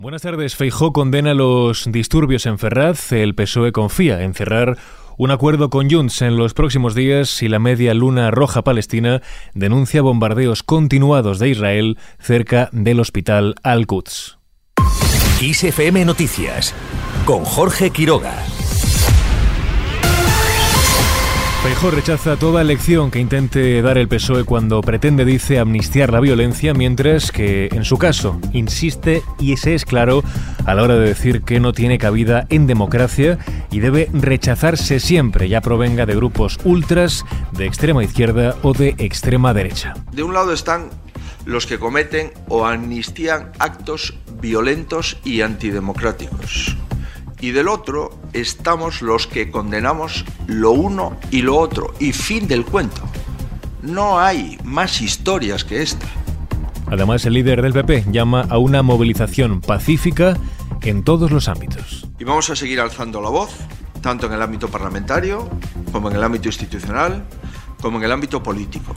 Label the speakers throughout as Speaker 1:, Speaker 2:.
Speaker 1: Buenas tardes. Feijó condena los disturbios en Ferraz. El PSOE confía en cerrar un acuerdo con Junts en los próximos días y la media luna roja palestina denuncia bombardeos continuados de Israel cerca del hospital Al-Quds.
Speaker 2: Noticias con Jorge Quiroga.
Speaker 1: Rechaza toda elección que intente dar el PSOE cuando pretende, dice, amnistiar la violencia, mientras que, en su caso, insiste y ese es claro a la hora de decir que no tiene cabida en democracia y debe rechazarse siempre, ya provenga de grupos ultras, de extrema izquierda o de extrema derecha.
Speaker 3: De un lado están los que cometen o amnistían actos violentos y antidemocráticos y del otro estamos los que condenamos lo uno y lo otro. Y fin del cuento. No hay más historias que esta.
Speaker 1: Además, el líder del PP llama a una movilización pacífica en todos los ámbitos.
Speaker 3: Y vamos a seguir alzando la voz, tanto en el ámbito parlamentario, como en el ámbito institucional, como en el ámbito político.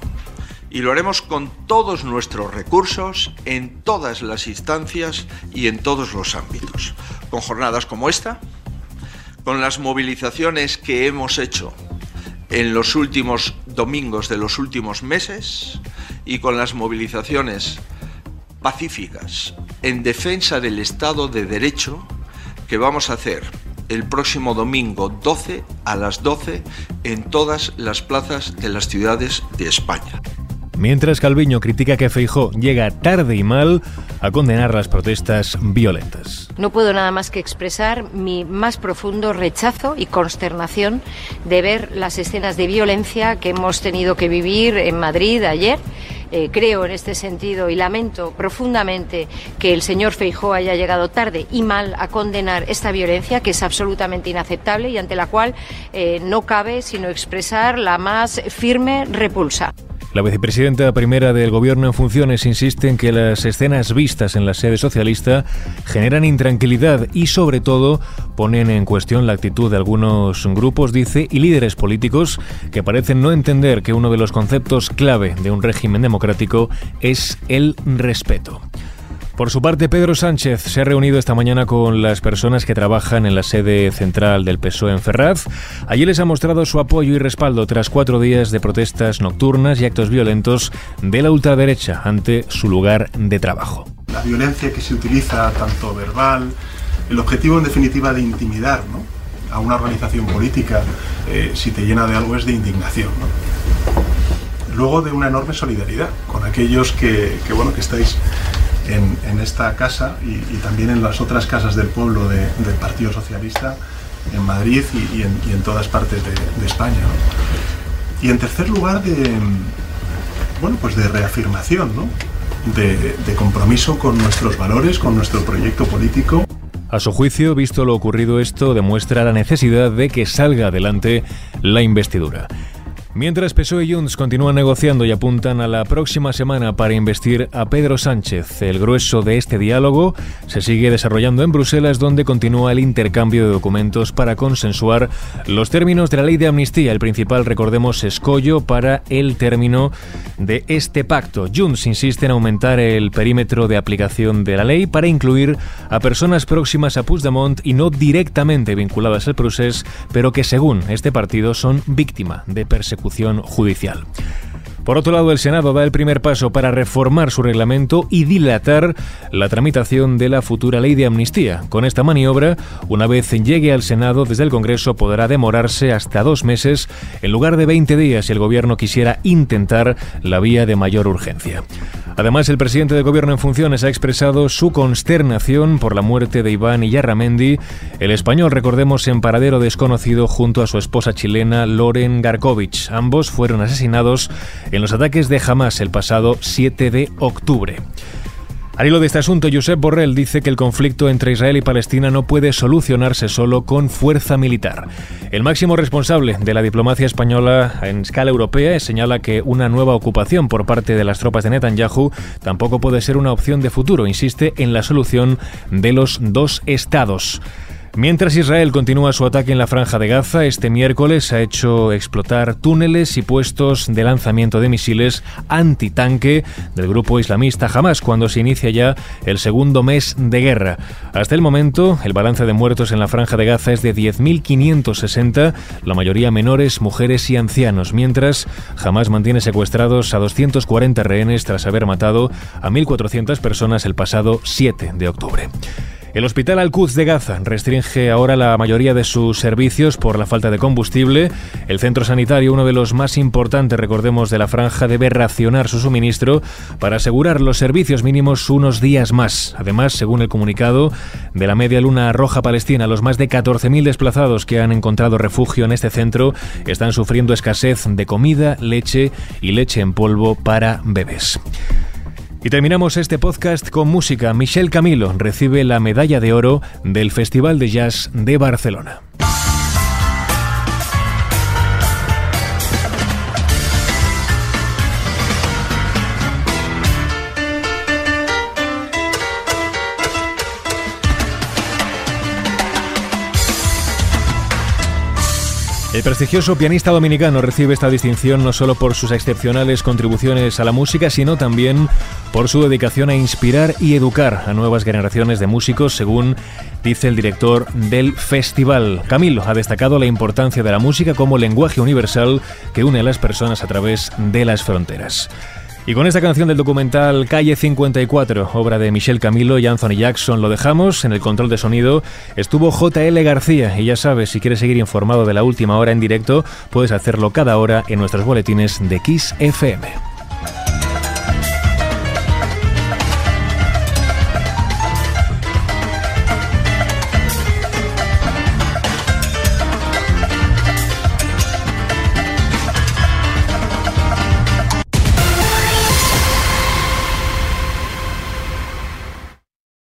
Speaker 3: Y lo haremos con todos nuestros recursos, en todas las instancias y en todos los ámbitos con jornadas como esta, con las movilizaciones que hemos hecho en los últimos domingos de los últimos meses y con las movilizaciones pacíficas en defensa del Estado de Derecho que vamos a hacer el próximo domingo 12 a las 12 en todas las plazas de las ciudades de España.
Speaker 1: Mientras Calviño critica que Feijó llega tarde y mal a condenar las protestas violentas.
Speaker 4: No puedo nada más que expresar mi más profundo rechazo y consternación de ver las escenas de violencia que hemos tenido que vivir en Madrid ayer. Eh, creo en este sentido y lamento profundamente que el señor Feijó haya llegado tarde y mal a condenar esta violencia que es absolutamente inaceptable y ante la cual eh, no cabe sino expresar la más firme repulsa.
Speaker 1: La vicepresidenta primera del Gobierno en funciones insiste en que las escenas vistas en la sede socialista generan intranquilidad y, sobre todo, ponen en cuestión la actitud de algunos grupos, dice, y líderes políticos que parecen no entender que uno de los conceptos clave de un régimen democrático es el respeto. Por su parte, Pedro Sánchez se ha reunido esta mañana con las personas que trabajan en la sede central del PSOE en Ferraz. Allí les ha mostrado su apoyo y respaldo tras cuatro días de protestas nocturnas y actos violentos de la ultraderecha ante su lugar de trabajo.
Speaker 5: La violencia que se utiliza, tanto verbal, el objetivo en definitiva de intimidar a una organización política, eh, si te llena de algo es de indignación. Luego de una enorme solidaridad con aquellos que, que bueno, que estáis en, esta casa y, también en las otras casas del pueblo del Partido Socialista en Madrid y, en, todas partes de, España. Y en tercer lugar, de, bueno, pues de reafirmación, de, de compromiso con nuestros valores, con nuestro proyecto político.
Speaker 1: A su juicio, visto lo ocurrido esto, demuestra la necesidad de que salga adelante la investidura. Mientras PSOE y Junts continúan negociando y apuntan a la próxima semana para investir a Pedro Sánchez, el grueso de este diálogo se sigue desarrollando en Bruselas, donde continúa el intercambio de documentos para consensuar los términos de la ley de amnistía. El principal, recordemos, escollo para el término de este pacto. Junts insiste en aumentar el perímetro de aplicación de la ley para incluir a personas próximas a Puigdemont y no directamente vinculadas al procés, pero que según este partido son víctima de persecución judicial. Por otro lado, el Senado da el primer paso para reformar su reglamento y dilatar la tramitación de la futura ley de amnistía. Con esta maniobra, una vez llegue al Senado desde el Congreso, podrá demorarse hasta dos meses en lugar de 20 días si el Gobierno quisiera intentar la vía de mayor urgencia. Además, el presidente del gobierno en funciones ha expresado su consternación por la muerte de Iván Iyarramendi, el español, recordemos, en paradero desconocido junto a su esposa chilena Loren Garkovich. Ambos fueron asesinados en los ataques de Hamas el pasado 7 de octubre. Al hilo de este asunto, Josep Borrell dice que el conflicto entre Israel y Palestina no puede solucionarse solo con fuerza militar. El máximo responsable de la diplomacia española en escala europea señala que una nueva ocupación por parte de las tropas de Netanyahu tampoco puede ser una opción de futuro. Insiste en la solución de los dos estados. Mientras Israel continúa su ataque en la franja de Gaza, este miércoles ha hecho explotar túneles y puestos de lanzamiento de misiles antitanque del grupo islamista Hamas cuando se inicia ya el segundo mes de guerra. Hasta el momento, el balance de muertos en la franja de Gaza es de 10.560, la mayoría menores, mujeres y ancianos, mientras Hamas mantiene secuestrados a 240 rehenes tras haber matado a 1.400 personas el pasado 7 de octubre. El Hospital Al-Quds de Gaza restringe ahora la mayoría de sus servicios por la falta de combustible. El centro sanitario, uno de los más importantes, recordemos, de la franja, debe racionar su suministro para asegurar los servicios mínimos unos días más. Además, según el comunicado de la Media Luna Roja Palestina, los más de 14.000 desplazados que han encontrado refugio en este centro están sufriendo escasez de comida, leche y leche en polvo para bebés. Y terminamos este podcast con música. Michel Camilo recibe la medalla de oro del Festival de Jazz de Barcelona. El prestigioso pianista dominicano recibe esta distinción no solo por sus excepcionales contribuciones a la música, sino también por su dedicación a inspirar y educar a nuevas generaciones de músicos, según dice el director del festival. Camilo ha destacado la importancia de la música como lenguaje universal que une a las personas a través de las fronteras. Y con esta canción del documental Calle 54, obra de Michelle Camilo y Anthony Jackson, lo dejamos. En el control de sonido estuvo JL García. Y ya sabes, si quieres seguir informado de la última hora en directo, puedes hacerlo cada hora en nuestros boletines de Kiss FM.